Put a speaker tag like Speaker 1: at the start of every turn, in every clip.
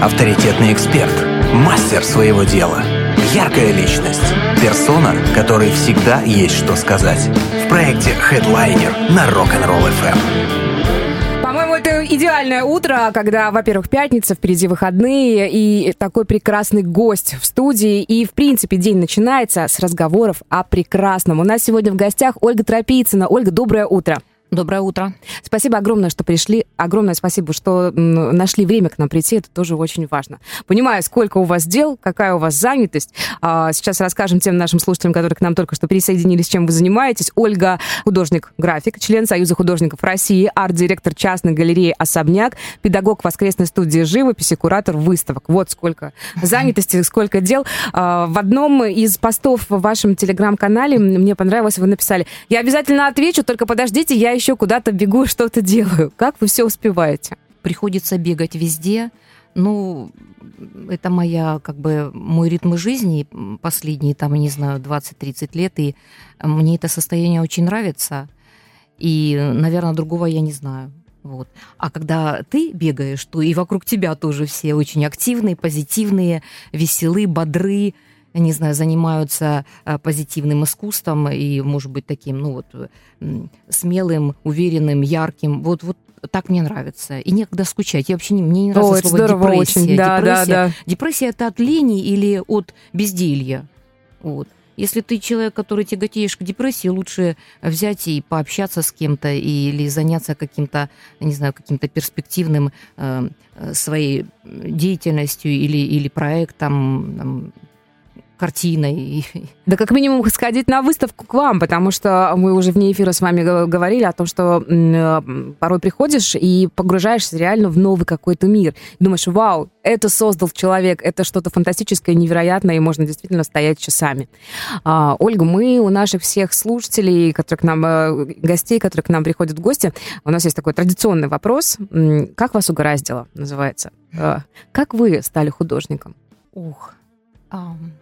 Speaker 1: авторитетный эксперт, мастер своего дела, яркая личность, персона, которой всегда есть что сказать. В проекте Headliner на Rock'n'Roll FM.
Speaker 2: Это идеальное утро, когда, во-первых, пятница, впереди выходные, и такой прекрасный гость в студии. И, в принципе, день начинается с разговоров о прекрасном. У нас сегодня в гостях Ольга Тропицына. Ольга, доброе утро.
Speaker 3: Доброе утро.
Speaker 2: Спасибо огромное, что пришли. Огромное спасибо, что нашли время к нам прийти. Это тоже очень важно. Понимаю, сколько у вас дел, какая у вас занятость. А, сейчас расскажем тем нашим слушателям, которые к нам только что присоединились, чем вы занимаетесь. Ольга художник-график, член Союза художников России, арт-директор частной галереи «Особняк», педагог воскресной студии живописи, куратор выставок. Вот сколько занятости, сколько дел. А, в одном из постов в вашем телеграм-канале мне понравилось, вы написали, я обязательно отвечу, только подождите, я еще куда-то бегу, что-то делаю. Как вы все успеваете?
Speaker 3: Приходится бегать везде. Ну, это моя, как бы, мой ритм жизни последние, там, не знаю, 20-30 лет, и мне это состояние очень нравится. И, наверное, другого я не знаю. Вот. А когда ты бегаешь, то и вокруг тебя тоже все очень активные, позитивные, веселые, бодры, не знаю, занимаются а, позитивным искусством и, может быть, таким, ну вот, смелым, уверенным, ярким. Вот, вот так мне нравится. И некогда скучать. Я вообще не, мне не нравится О, слово депрессия. Очень. Да, депрессия. Да, да. депрессия это от лени или от безделья. Вот. Если ты человек, который тяготеешь к депрессии, лучше взять и пообщаться с кем-то или заняться каким-то, не знаю, каким-то перспективным э, своей деятельностью или, или проектом, там, картиной.
Speaker 2: Да как минимум сходить на выставку к вам, потому что мы уже вне эфира с вами говорили о том, что э, порой приходишь и погружаешься реально в новый какой-то мир. Думаешь, вау, это создал человек, это что-то фантастическое, невероятное, и можно действительно стоять часами. А, Ольга, мы у наших всех слушателей, которые к нам, э, гостей, которые к нам приходят в гости, у нас есть такой традиционный вопрос. Как вас угораздило, называется? А, как вы стали художником?
Speaker 3: Ух, um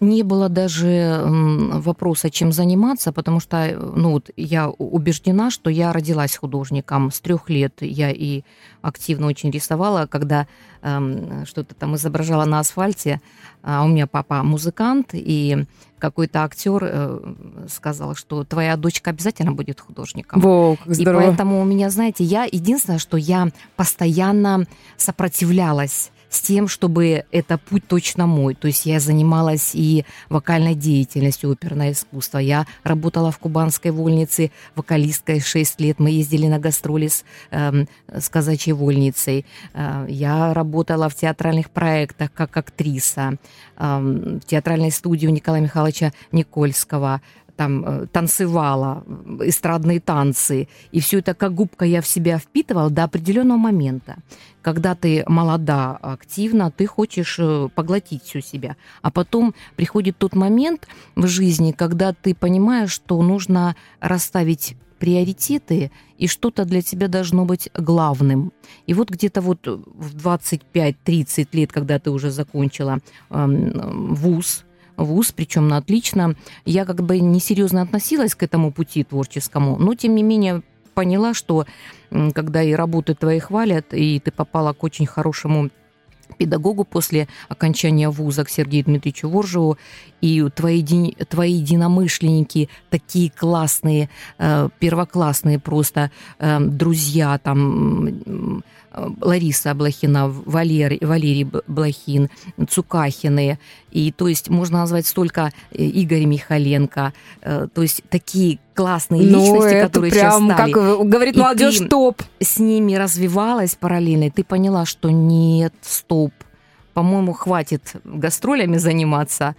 Speaker 3: не было даже вопроса, чем заниматься, потому что ну, вот я убеждена, что я родилась художником. С трех лет я и активно очень рисовала, когда эм, что-то там изображала на асфальте. А у меня папа музыкант, и какой-то актер э, сказал, что твоя дочка обязательно будет художником.
Speaker 2: Во, как здорово.
Speaker 3: И поэтому у меня, знаете, я единственное, что я постоянно сопротивлялась с тем, чтобы это путь точно мой. То есть я занималась и вокальной деятельностью, оперное искусство. Я работала в кубанской вольнице вокалисткой 6 лет. Мы ездили на гастроли с, э, с казачьей вольницей. Э, я работала в театральных проектах как актриса. Э, в театральной студии у Николая Михайловича Никольского там э, танцевала, эстрадные танцы, и все это как губка я в себя впитывала до определенного момента. Когда ты молода, активна, ты хочешь э, поглотить всю себя. А потом приходит тот момент в жизни, когда ты понимаешь, что нужно расставить приоритеты, и что-то для тебя должно быть главным. И вот где-то вот в 25-30 лет, когда ты уже закончила э, вуз, вуз, причем на отлично. Я как бы несерьезно относилась к этому пути творческому, но тем не менее поняла, что когда и работы твои хвалят, и ты попала к очень хорошему педагогу после окончания вуза к Сергею Дмитриевичу Воржеву, и твои, твои единомышленники такие классные, э, первоклассные просто э, друзья, там Лариса Блохина, Валерий, Валерий Блохин, Цукахины. И то есть можно назвать столько э, Игоря Михаленко. Э, то есть такие классные ну, личности, это которые прям, сейчас стали.
Speaker 2: как говорит и молодежь, топ.
Speaker 3: с ними развивалась параллельно, и ты поняла, что нет, стоп, по-моему, хватит гастролями заниматься.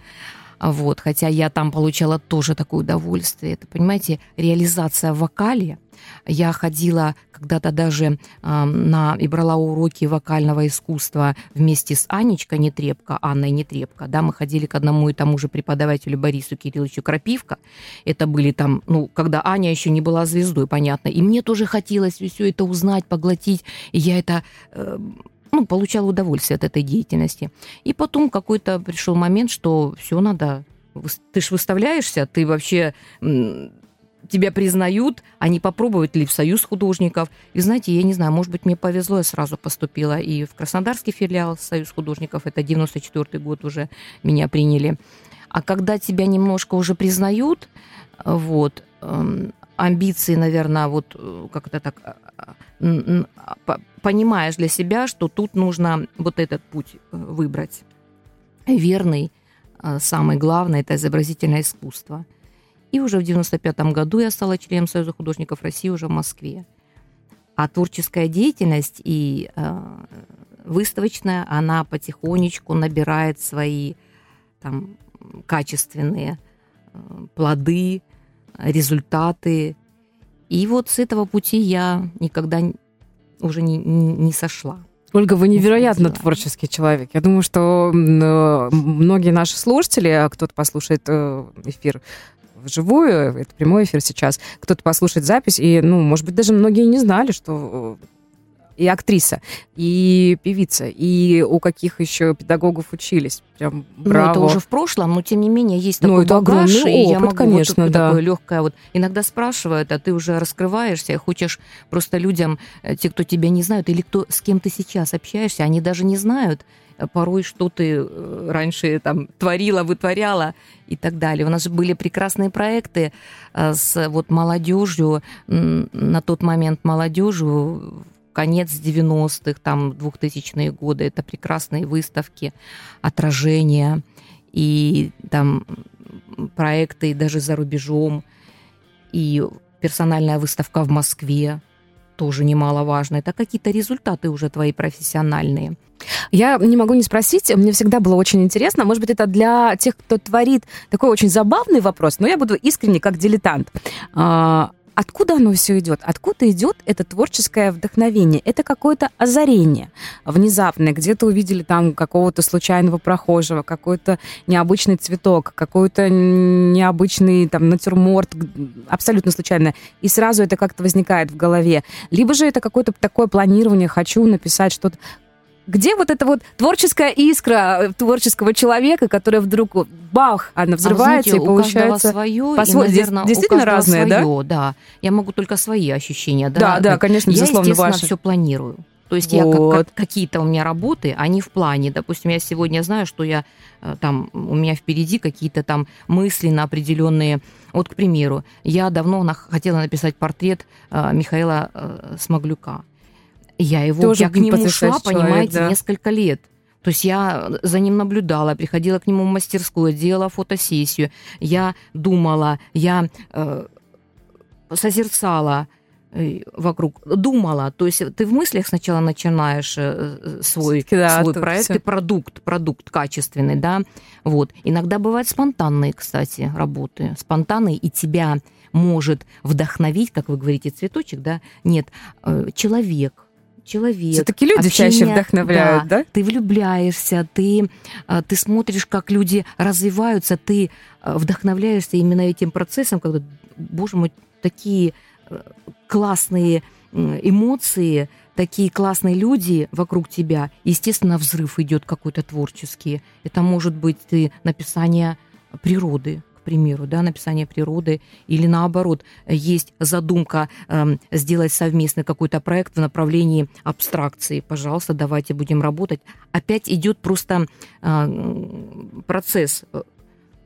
Speaker 3: Вот, хотя я там получала тоже такое удовольствие. Это, понимаете, реализация вокале – я ходила когда-то даже э, на и брала уроки вокального искусства вместе с Анечкой Нетребко, Анной Нетребко. Да, мы ходили к одному и тому же преподавателю Борису Кирилловичу Крапивко. Это были там, ну, когда Аня еще не была звездой, понятно. И мне тоже хотелось все это узнать, поглотить. И я это э, ну, получала удовольствие от этой деятельности. И потом какой-то пришел момент, что все надо ты ж выставляешься, ты вообще тебя признают, а не попробовать ли в Союз художников. И знаете, я не знаю, может быть, мне повезло, я сразу поступила и в Краснодарский филиал Союз художников, это 94 год уже меня приняли. А когда тебя немножко уже признают, вот, эм, амбиции, наверное, вот э, как это так, э, понимаешь для себя, что тут нужно вот этот путь э, выбрать. Верный, самый главный, это изобразительное искусство. И уже в 95 году я стала членом Союза художников России уже в Москве. А творческая деятельность и э, выставочная, она потихонечку набирает свои там, качественные э, плоды, результаты. И вот с этого пути я никогда уже не, не, не сошла.
Speaker 2: Ольга, вы невероятно творческий человек. Я думаю, что э, многие наши слушатели, а кто-то послушает э, эфир вживую, это прямой эфир сейчас, кто-то послушает запись, и, ну, может быть, даже многие не знали, что и актриса, и певица, и у каких еще педагогов учились. Прям браво.
Speaker 3: Ну, это уже в прошлом, но тем не менее есть ну, такой ну, это багаж, огромный опыт, я могу конечно, вот да. такое легкое вот. Иногда спрашивают, а ты уже раскрываешься, хочешь просто людям, э, те, кто тебя не знают, или кто с кем ты сейчас общаешься, они даже не знают э, порой, что ты э, раньше там творила, вытворяла и так далее. У нас же были прекрасные проекты с вот молодежью, на тот момент молодежью конец 90-х, там 2000-е годы. Это прекрасные выставки, отражения и там проекты даже за рубежом. И персональная выставка в Москве тоже немаловажно. Это какие-то результаты уже твои профессиональные.
Speaker 2: Я не могу не спросить, мне всегда было очень интересно, может быть, это для тех, кто творит такой очень забавный вопрос, но я буду искренне как дилетант. А, Откуда оно все идет? Откуда идет это творческое вдохновение? Это какое-то озарение внезапное. Где-то увидели там какого-то случайного прохожего, какой-то необычный цветок, какой-то необычный там натюрморт, абсолютно случайно. И сразу это как-то возникает в голове. Либо же это какое-то такое планирование, хочу написать что-то где вот эта вот творческая искра э, творческого человека, которая вдруг бах, она взрывается а знаете, и получается
Speaker 3: свое, по и, наверное, действительно разное, свое, да? Да, я могу только свои ощущения, да.
Speaker 2: Да, да, конечно,
Speaker 3: я,
Speaker 2: безусловно,
Speaker 3: ваши. все планирую. То есть вот. я как, как, какие-то у меня работы, они в плане. Допустим, я сегодня знаю, что я э, там у меня впереди какие-то там мысли на определенные. Вот, к примеру, я давно хотела написать портрет э, Михаила Смоглюка. Я его, Тоже я к нему шла, человек, понимаете, да. несколько лет. То есть я за ним наблюдала, приходила к нему в мастерскую, делала фотосессию. Я думала, я э, созерцала э, вокруг, думала. То есть ты в мыслях сначала начинаешь э, свой, да, свой проект все. и продукт, продукт качественный, да. Вот. Иногда бывают спонтанные, кстати, работы. Спонтанные, и тебя может вдохновить, как вы говорите, цветочек, да? Нет, э, человек, человек.
Speaker 2: Все-таки люди общение, чаще вдохновляют, да, да?
Speaker 3: Ты влюбляешься, ты, а, ты смотришь, как люди развиваются, ты а, вдохновляешься именно этим процессом, когда, боже мой, такие э, классные эмоции, такие классные люди вокруг тебя. Естественно, взрыв идет какой-то творческий. Это может быть ты написание природы, примеру, да, написание природы, или наоборот, есть задумка э, сделать совместный какой-то проект в направлении абстракции, пожалуйста, давайте будем работать. Опять идет просто э, процесс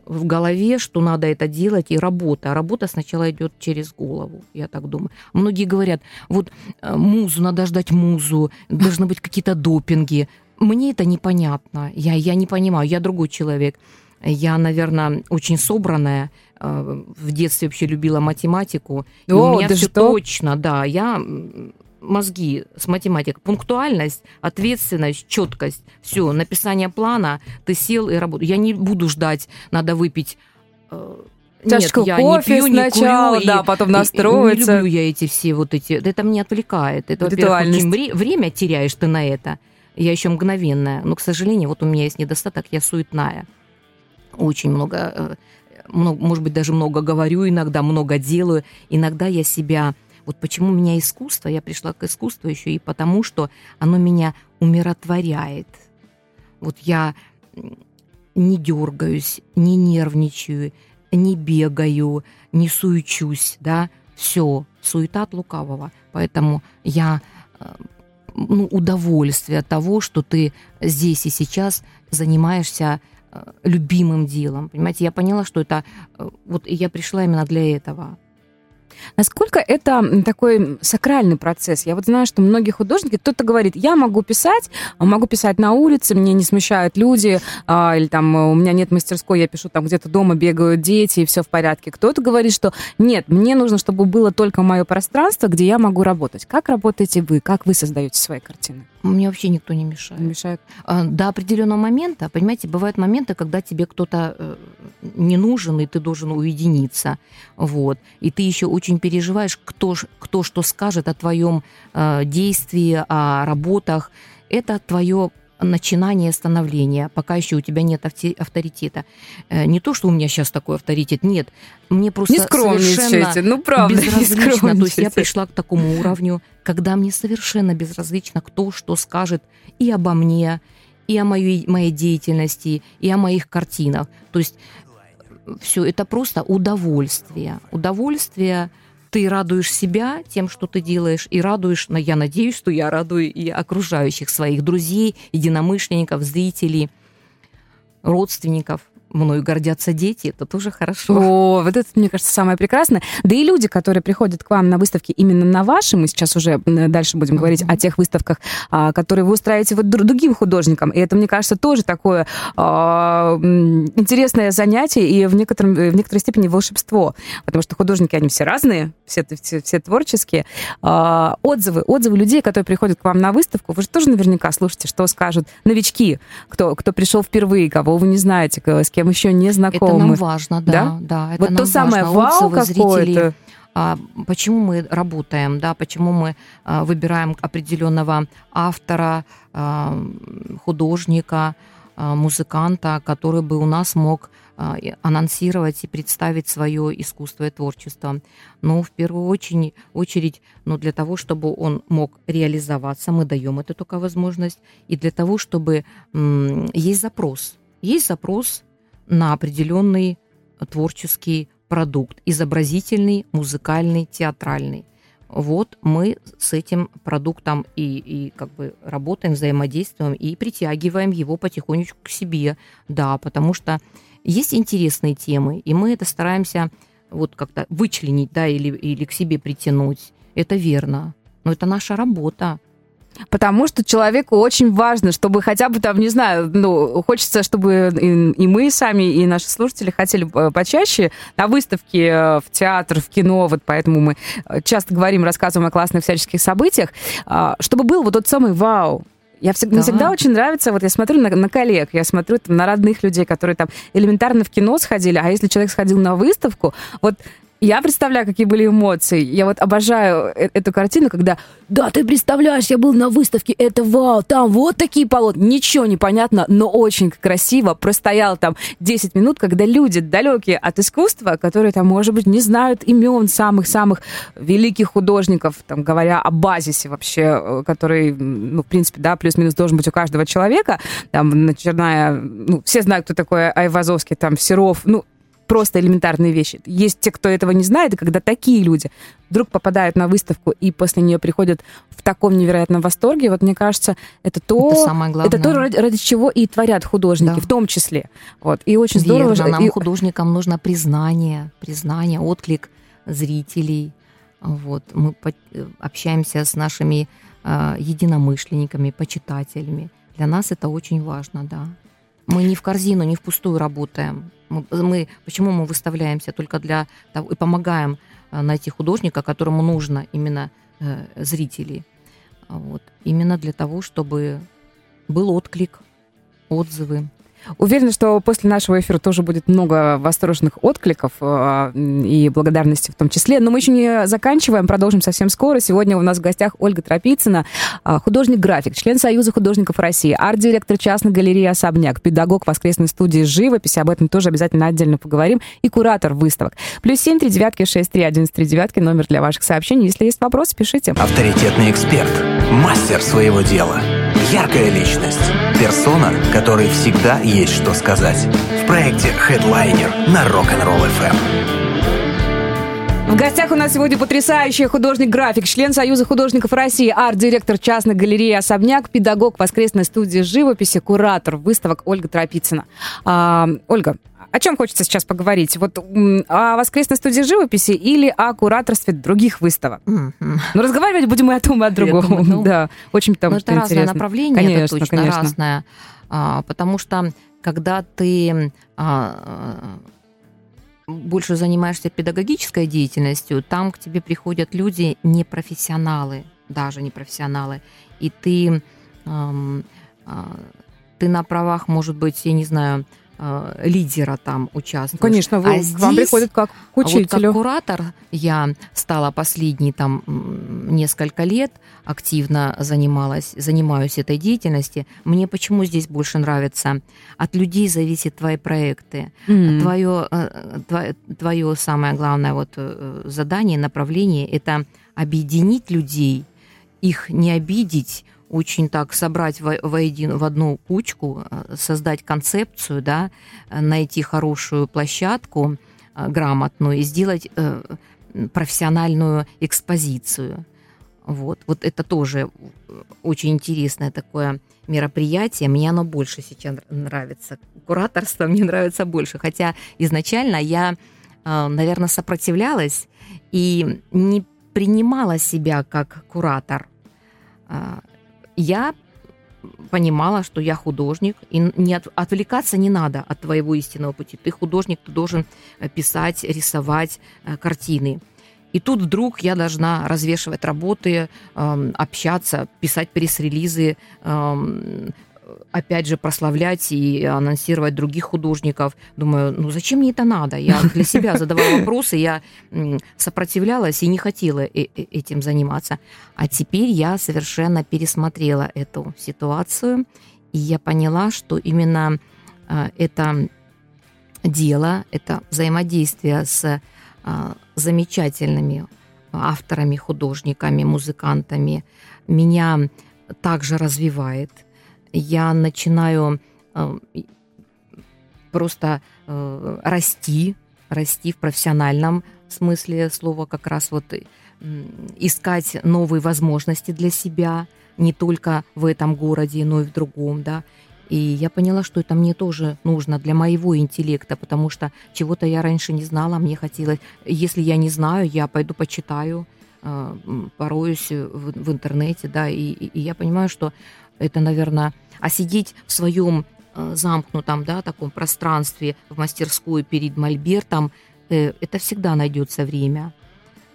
Speaker 3: в голове, что надо это делать, и работа. А работа сначала идет через голову, я так думаю. Многие говорят, вот э, музу, надо ждать музу, должны быть какие-то допинги. Мне это непонятно, я, я не понимаю, я другой человек. Я, наверное, очень собранная. Э, в детстве вообще любила математику. И О, у меня все что? точно, да. Я мозги с математикой. Пунктуальность, ответственность, четкость. Все, написание плана, ты сел и работаешь. Я не буду ждать, надо выпить
Speaker 2: э, Чашку Нет, я кофе не пью, сначала, не курю, да, и, потом настроиться.
Speaker 3: Не люблю я эти все вот эти... Это меня отвлекает. Это, во-первых, вре- время теряешь ты на это. Я еще мгновенная. Но, к сожалению, вот у меня есть недостаток, я суетная очень много, э, много, может быть, даже много говорю иногда, много делаю. Иногда я себя... Вот почему меня искусство, я пришла к искусству еще и потому, что оно меня умиротворяет. Вот я не дергаюсь, не нервничаю, не бегаю, не суючусь, да, все, суета от лукавого. Поэтому я э, ну, удовольствие от того, что ты здесь и сейчас занимаешься любимым делом. Понимаете, я поняла, что это... Э, вот я пришла именно для этого.
Speaker 2: Насколько это такой сакральный процесс? Я вот знаю, что многие художники, кто-то говорит, я могу писать, могу писать на улице, мне не смущают люди, а, или там у меня нет мастерской, я пишу там где-то дома, бегают дети, и все в порядке. Кто-то говорит, что нет, мне нужно, чтобы было только мое пространство, где я могу работать. Как работаете вы? Как вы создаете свои картины?
Speaker 3: Мне вообще никто не мешает.
Speaker 2: Не мешает.
Speaker 3: А, до определенного момента, понимаете, бывают моменты, когда тебе кто-то э, не нужен, и ты должен уединиться. Вот. И ты еще очень переживаешь, кто, кто что скажет о твоем э, действии, о работах. Это твое начинание становления, пока еще у тебя нет авторитета. Э, не то, что у меня сейчас такой авторитет, нет. Мне просто
Speaker 2: не совершенно
Speaker 3: ну, правда, безразлично. Не то есть я пришла к такому уровню, когда мне совершенно безразлично, кто что скажет и обо мне, и о моей, моей деятельности, и о моих картинах. То есть все это просто удовольствие. Удовольствие ты радуешь себя тем, что ты делаешь, и радуешь, но я надеюсь, что я радую и окружающих своих друзей, единомышленников, зрителей, родственников – мною гордятся дети, это тоже хорошо.
Speaker 2: О, вот это, мне кажется, самое прекрасное. Да и люди, которые приходят к вам на выставки именно на ваши, мы сейчас уже дальше будем говорить mm-hmm. о тех выставках, а, которые вы устраиваете вот другим художникам. И это, мне кажется, тоже такое а, интересное занятие и в, некотором, в некоторой степени волшебство. Потому что художники, они все разные, все, все, все творческие. А, отзывы, отзывы людей, которые приходят к вам на выставку, вы же тоже наверняка слушаете, что скажут новички, кто, кто пришел впервые, кого вы не знаете, с кем кем еще не знакомы.
Speaker 3: Это нам важно, да. Да, да это
Speaker 2: вот
Speaker 3: нам
Speaker 2: то самое вау какое-то.
Speaker 3: А, почему мы работаем, да, почему мы а, выбираем определенного автора, а, художника, музыканта, который бы у нас мог анонсировать и представить свое искусство и творчество. Но в первую очередь, очередь ну, для того, чтобы он мог реализоваться, мы даем эту только возможность, и для того, чтобы есть запрос. Есть запрос на определенный творческий продукт, изобразительный, музыкальный, театральный. Вот мы с этим продуктом и, и как бы работаем, взаимодействуем и притягиваем его потихонечку к себе, да, потому что есть интересные темы, и мы это стараемся вот как-то вычленить, да, или, или к себе притянуть. Это верно. Но это наша работа.
Speaker 2: Потому что человеку очень важно, чтобы хотя бы там, не знаю, ну, хочется, чтобы и, и мы сами, и наши слушатели хотели э, почаще на выставке, э, в театр, в кино, вот поэтому мы э, часто говорим, рассказываем о классных всяческих событиях, а, чтобы был вот тот самый вау, я всегда, да. мне всегда очень нравится, вот я смотрю на, на коллег, я смотрю там, на родных людей, которые там элементарно в кино сходили, а если человек сходил на выставку, вот я представляю, какие были эмоции. Я вот обожаю э, эту картину, когда «Да, ты представляешь, я был на выставке, это вау, там вот такие полотна». Ничего не понятно, но очень красиво. Простоял там 10 минут, когда люди далекие от искусства, которые там, может быть, не знают имен самых-самых великих художников, там, говоря о базисе вообще, э, который, ну, в принципе, да, плюс-минус должен быть у каждого человека. Там, начиная, ну, все знают, кто такой Айвазовский, там, Серов, ну, просто элементарные вещи. Есть те, кто этого не знает, и когда такие люди вдруг попадают на выставку и после нее приходят в таком невероятном восторге, вот мне кажется, это то,
Speaker 3: это, самое главное.
Speaker 2: это то ради, ради чего и творят художники, да. в том числе. Вот. И очень
Speaker 3: Верно,
Speaker 2: здорово.
Speaker 3: Нам,
Speaker 2: и...
Speaker 3: художникам, нужно признание, признание, отклик зрителей. Вот. Мы общаемся с нашими э, единомышленниками, почитателями. Для нас это очень важно, да. Мы не в корзину, не впустую работаем. Мы, мы, почему мы выставляемся только для того и помогаем э, найти художника, которому нужно именно э, зрители. Вот. Именно для того, чтобы был отклик, отзывы.
Speaker 2: Уверена, что после нашего эфира тоже будет много восторженных откликов э, и благодарности в том числе. Но мы еще не заканчиваем, продолжим совсем скоро. Сегодня у нас в гостях Ольга Тропицына, э, художник-график, член Союза художников России, арт-директор частной галереи «Особняк», педагог воскресной студии «Живопись». Об этом тоже обязательно отдельно поговорим. И куратор выставок. Плюс семь, три девятки, шесть, три, один, три девятки. Номер для ваших сообщений. Если есть вопросы, пишите.
Speaker 1: Авторитетный эксперт. Мастер своего дела. Яркая личность. Персона, которой всегда есть что сказать. В проекте Headliner на Rock'n'Roll FM.
Speaker 2: В гостях у нас сегодня потрясающий художник-график, член Союза художников России, арт-директор частной галереи «Особняк», педагог воскресной студии живописи, куратор выставок Ольга Тропицына. А, Ольга, о чем хочется сейчас поговорить? Вот о воскресной студии живописи или о кураторстве других выставок? Mm-hmm. Ну, разговаривать будем и о том, и о другом. Думаю, ну, да, очень там
Speaker 3: ну, это
Speaker 2: интересно.
Speaker 3: разное направление, конечно, это точно конечно. разное. А, потому что, когда ты а, больше занимаешься педагогической деятельностью, там к тебе приходят люди не профессионалы, даже не профессионалы, и ты, эм, э, ты на правах, может быть, я не знаю, Э, лидера там участвуешь.
Speaker 2: Конечно, вы, а здесь, вам приходят как к учителю.
Speaker 3: Вот как куратор я стала последние там несколько лет, активно занималась, занимаюсь этой деятельностью. Мне почему здесь больше нравится? От людей зависят твои проекты. Mm-hmm. Твое, э, твое, твое самое главное вот э, задание, направление – это объединить людей, их не обидеть, очень так собрать в, в, один, в одну кучку, э, создать концепцию, да, э, найти хорошую площадку э, грамотную и сделать профессиональную экспозицию. Вот. вот это тоже очень интересное такое мероприятие. Мне оно больше сейчас нравится. Кураторство мне нравится больше. Хотя изначально я, наверное, сопротивлялась и не принимала себя как куратор я понимала, что я художник, и не от, отвлекаться не надо от твоего истинного пути. Ты художник, ты должен э, писать, рисовать э, картины. И тут вдруг я должна развешивать работы, э, общаться, писать пресс-релизы, э, опять же, прославлять и анонсировать других художников. Думаю, ну зачем мне это надо? Я для себя задавала вопросы, я сопротивлялась и не хотела э, э, этим заниматься. А теперь я совершенно пересмотрела эту ситуацию, и я поняла, что именно а, это дело, это взаимодействие с а, замечательными авторами, художниками, музыкантами меня также развивает – я начинаю э, просто э, расти, расти в профессиональном смысле слова, как раз вот искать новые возможности для себя, не только в этом городе, но и в другом, да. И я поняла, что это мне тоже нужно для моего интеллекта, потому что чего-то я раньше не знала, мне хотелось... Если я не знаю, я пойду почитаю, э, пороюсь в, в интернете, да, и, и я понимаю, что это, наверное, а сидеть в своем э, замкнутом, да, таком пространстве в мастерской перед мольбертом, э, это всегда найдется время.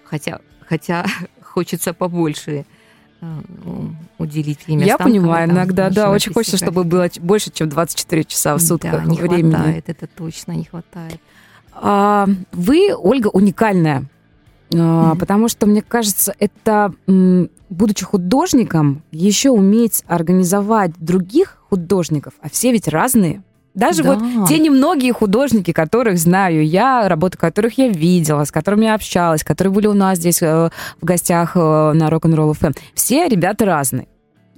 Speaker 3: Хотя, хотя хочется побольше э, уделить время.
Speaker 2: Я понимаю, иногда, да, очень хочется, чтобы было больше, чем 24 часа в сутках да,
Speaker 3: не
Speaker 2: времени.
Speaker 3: хватает, это точно не хватает.
Speaker 2: А, вы, Ольга, уникальная Mm-hmm. Потому что, мне кажется, это, будучи художником, еще уметь организовать других художников, а все ведь разные. Даже да. вот те немногие художники, которых знаю я, работы которых я видела, с которыми я общалась, которые были у нас здесь э, в гостях э, на Rock'n'Roll FM, все ребята разные.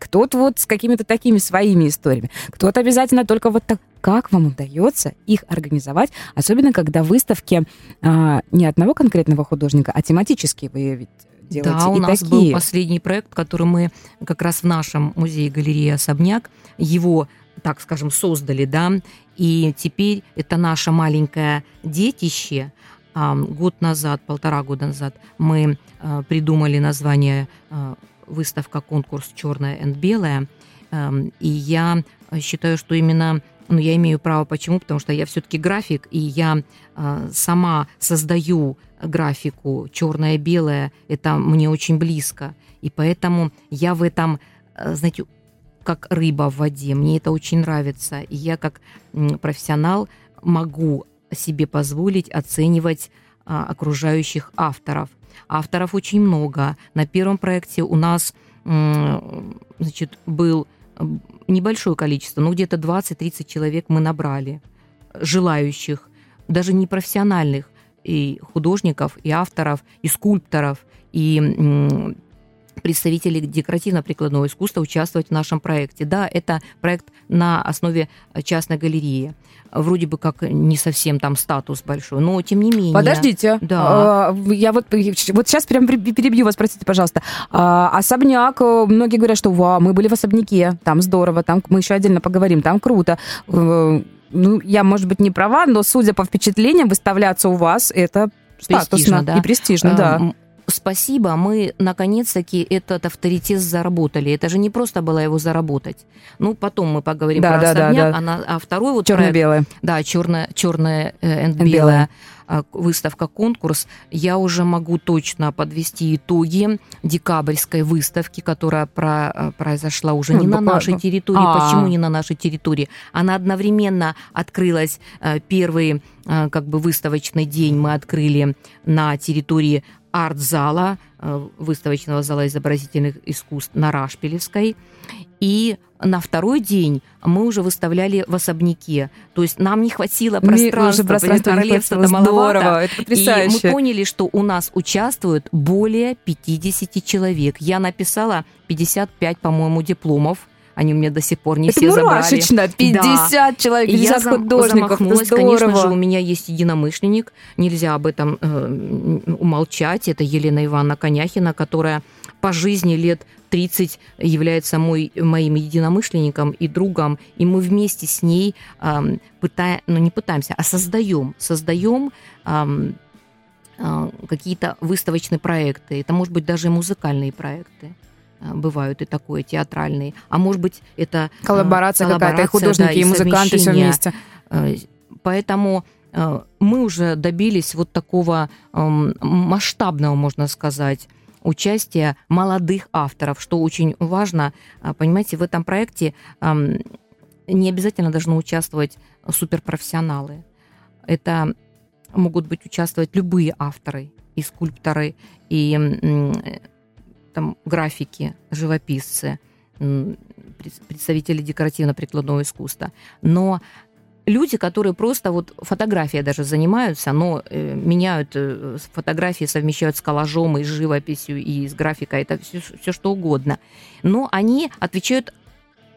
Speaker 2: Кто-то вот с какими-то такими своими историями, кто-то обязательно только вот так. Как вам удается их организовать, особенно когда выставки а, не одного конкретного художника, а тематические вы ведь делаете.
Speaker 3: Да, у нас
Speaker 2: такие.
Speaker 3: был последний проект, который мы как раз в нашем музее-галерее «Особняк», его так скажем, создали, да, и теперь это наше маленькое детище. Год назад, полтора года назад мы а, придумали название а, выставка, конкурс «Черное и белое». Эм, и я считаю, что именно ну, я имею право. Почему? Потому что я все-таки график, и я э, сама создаю графику черное и белое. Это мне очень близко. И поэтому я в этом, э, знаете, как рыба в воде. Мне это очень нравится. И я как профессионал могу себе позволить оценивать а, окружающих авторов. Авторов очень много. На первом проекте у нас значит, был небольшое количество, ну где-то 20-30 человек мы набрали, желающих, даже не профессиональных, и художников, и авторов, и скульпторов, и представители декоративно-прикладного искусства участвовать в нашем проекте. Да, это проект на основе частной галереи. Вроде бы как не совсем там статус большой, но тем не менее.
Speaker 2: Подождите. Да. А, я вот, вот сейчас прям перебью вас, простите, пожалуйста. А, особняк, э, многие говорят, что вау, мы были в особняке, там здорово, там мы еще отдельно поговорим, там круто э, ну, я, может быть, не права, но, судя по впечатлениям, выставляться у вас это статусно да. и престижно, да
Speaker 3: спасибо, мы наконец-таки этот авторитет заработали. Это же не просто было его заработать. Ну, потом мы поговорим да, про да, особняк, да, да. А, на, а второй вот
Speaker 2: Черно-белое.
Speaker 3: Да, черное, черное э, and белое а, выставка конкурс, я уже могу точно подвести итоги декабрьской выставки, которая про, э, произошла уже не ну, на нашей территории. А-а-а. Почему не на нашей территории? Она одновременно открылась э, первый как бы выставочный день мы открыли на территории арт-зала, э, выставочного зала изобразительных искусств на Рашпилевской. И на второй день мы уже выставляли в особняке. То есть нам не хватило пространства, пространства королевства это маловато. Здорово, это потрясающе. И мы поняли, что у нас участвуют более 50 человек. Я написала 55, по-моему, дипломов они у меня до сих пор не
Speaker 2: это
Speaker 3: все
Speaker 2: мурашечно.
Speaker 3: забрали.
Speaker 2: 50 да. человек, 50 я художников.
Speaker 3: Замахнулась. Конечно же, у меня есть единомышленник. Нельзя об этом э, умолчать. Это Елена Ивановна Коняхина, которая по жизни лет 30 является мой, моим единомышленником и другом, и мы вместе с ней э, пытаем, ну не пытаемся, а создаем, создаем э, э, какие-то выставочные проекты. Это может быть даже музыкальные проекты. Э, бывают и такое, театральные. А может быть, это...
Speaker 2: Коллаборация, э, коллаборация какая-то, и художники, да, и музыканты все вместе.
Speaker 3: Э, поэтому мы уже добились вот такого эм, масштабного, можно сказать, участия молодых авторов, что очень важно. Понимаете, в этом проекте эм, не обязательно должны участвовать суперпрофессионалы. Это могут быть участвовать любые авторы, и скульпторы, и там графики, живописцы, представители декоративно-прикладного искусства. Но люди, которые просто вот фотографией даже занимаются, но э, меняют э, фотографии, совмещают с коллажом и с живописью, и с графикой, это все, все что угодно. Но они отвечают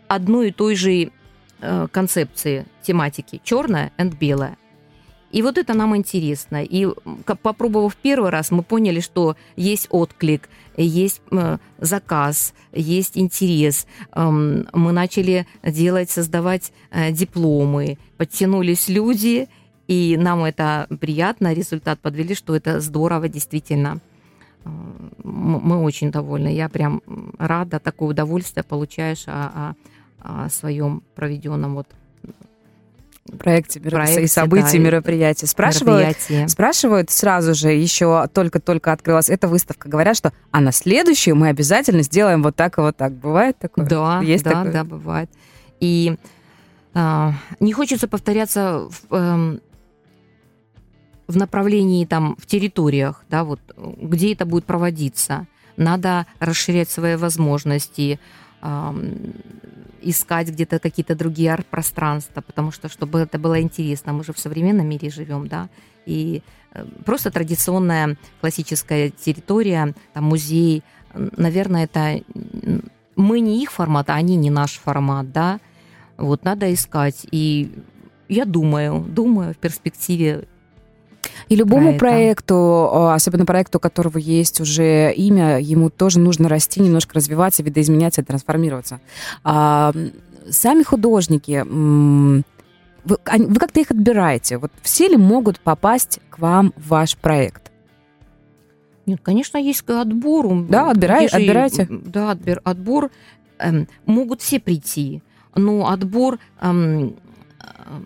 Speaker 3: одной и той же э, концепции, тематики, черное и белое. И вот это нам интересно. И попробовав первый раз, мы поняли, что есть отклик, есть э, заказ, есть интерес. Эм, мы начали делать, создавать э, дипломы, подтянулись люди, и нам это приятно, результат подвели, что это здорово действительно. Э, мы очень довольны. Я прям рада, такое удовольствие получаешь о, о, о своем проведенном вот
Speaker 2: проекте, проекте и событий, да, мероприятий. Спрашивают, спрашивают сразу же, еще только-только открылась эта выставка, говорят, что а на следующую мы обязательно сделаем вот так и вот так. Бывает такое?
Speaker 3: Да, Есть да, такое? да, бывает. И э, не хочется повторяться в, э, в направлении там, в территориях, да, вот, где это будет проводиться. Надо расширять свои возможности, искать где-то какие-то другие арт-пространства, потому что, чтобы это было интересно, мы же в современном мире живем, да, и э, просто традиционная классическая территория, там музей, наверное, это мы не их формат, а они не наш формат, да, вот надо искать, и я думаю, думаю в перспективе
Speaker 2: и любому про проекту, особенно проекту, у которого есть уже имя, ему тоже нужно расти, немножко развиваться, видоизменяться и трансформироваться. А, сами художники, вы, вы как-то их отбираете? Вот все ли могут попасть к вам в ваш проект?
Speaker 3: Нет, конечно, есть отбор.
Speaker 2: Да, отбирай, же, отбирайте.
Speaker 3: Да, отбор. отбор эм, могут все прийти, но отбор эм, э,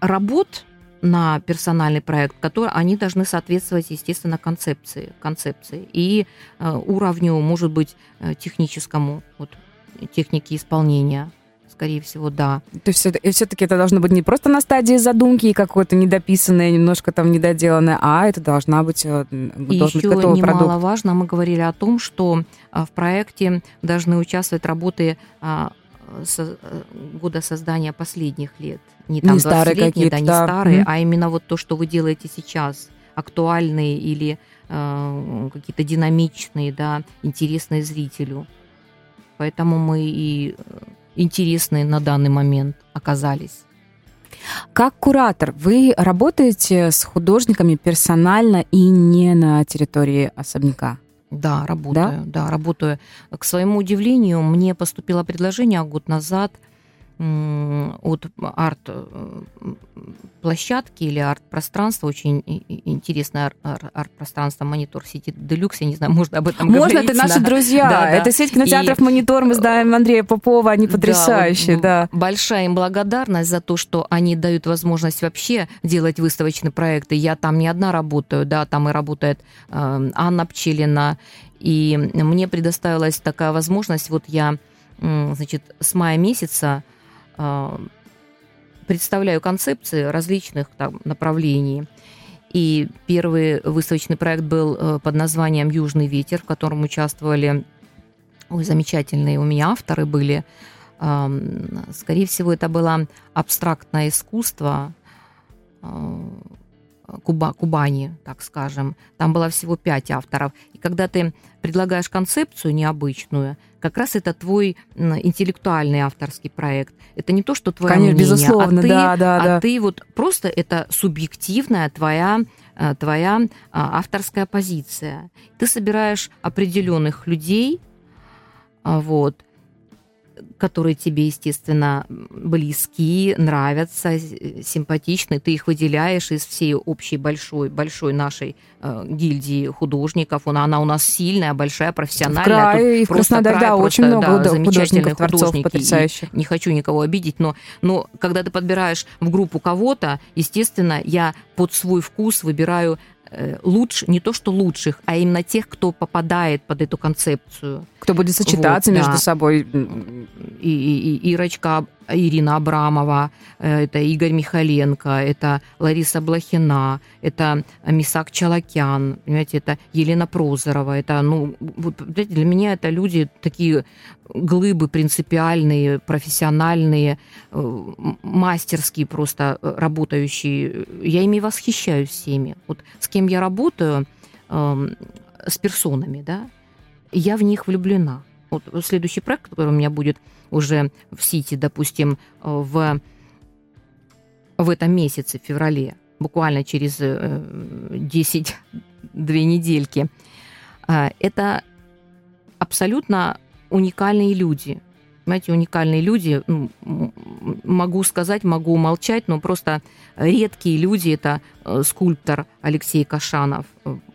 Speaker 3: работ на персональный проект, который они должны соответствовать, естественно, концепции, концепции и э, уровню, может быть, э, техническому, вот, техники исполнения скорее всего, да.
Speaker 2: То есть все-таки это должно быть не просто на стадии задумки и какое-то недописанное, немножко там недоделанное, а это должна быть, э,
Speaker 3: и должен еще быть готовый немаловажно, мы говорили о том, что в проекте должны участвовать работы а, со, года создания последних лет. Не там не старые какие-то, да, не да. старые, mm-hmm. а именно вот то, что вы делаете сейчас. актуальные или э, какие-то динамичные, да, интересные зрителю. Поэтому мы и э, интересны на данный момент оказались.
Speaker 2: Как куратор, вы работаете с художниками персонально и не на территории особняка?
Speaker 3: Да, работаю, да? да, работаю. К своему удивлению, мне поступило предложение год назад – от арт-площадки или арт-пространства, очень интересное арт-пространство Монитор Сити Делюкс, я не знаю, можно об этом
Speaker 2: можно,
Speaker 3: говорить.
Speaker 2: Можно, это наши да. друзья. Да, это да. сеть кинотеатров и... Монитор, мы знаем Андрея Попова, они потрясающие, да,
Speaker 3: да. Большая им благодарность за то, что они дают возможность вообще делать выставочные проекты. Я там не одна работаю, да, там и работает э, Анна Пчелина, и мне предоставилась такая возможность, вот я, значит, с мая месяца представляю концепции различных там, направлений. И первый выставочный проект был э, под названием «Южный ветер», в котором участвовали ой, замечательные у меня авторы были. Скорее всего, это было абстрактное искусство, а, Куба, Кубани, так скажем. Там было всего пять авторов. И когда ты предлагаешь концепцию необычную, как раз это твой интеллектуальный авторский проект. Это не то, что твое
Speaker 2: Конечно,
Speaker 3: мнение,
Speaker 2: безусловно,
Speaker 3: а ты,
Speaker 2: да, да,
Speaker 3: а
Speaker 2: да.
Speaker 3: ты вот просто это субъективная твоя э, твоя а, авторская позиция. Ты собираешь определенных людей, а, вот, которые тебе, естественно, близки, нравятся, симпатичны, ты их выделяешь из всей общей большой, большой нашей э, гильдии художников. Она, она у нас сильная, большая, профессиональная. В
Speaker 2: крае, и в Краснодаре, да, очень много да, художников, творцов потрясающих.
Speaker 3: Не хочу никого обидеть, но, но когда ты подбираешь в группу кого-то, естественно, я под свой вкус выбираю лучше, не то что лучших, а именно тех, кто попадает под эту концепцию.
Speaker 2: Кто будет сочетаться вот, между
Speaker 3: да.
Speaker 2: собой.
Speaker 3: И, и, и Ирочка, Ирина Абрамова, э, это Игорь Михаленко, это Лариса Блохина, это Мисак Чалакян, понимаете, это Елена Прозорова, это, ну, вот, для меня это люди такие глыбы принципиальные, профессиональные, э, мастерские просто работающие. Я ими восхищаюсь всеми. Вот с кем я работаю, эм, с персонами, да, я в них влюблена. Вот следующий проект, который у меня будет уже в Сити, допустим, в, в этом месяце, в феврале, буквально через 10 э, недельки, э, это абсолютно уникальные люди. Понимаете, уникальные люди, ну, могу сказать, могу умолчать, но просто редкие люди. Это э, скульптор Алексей Кашанов,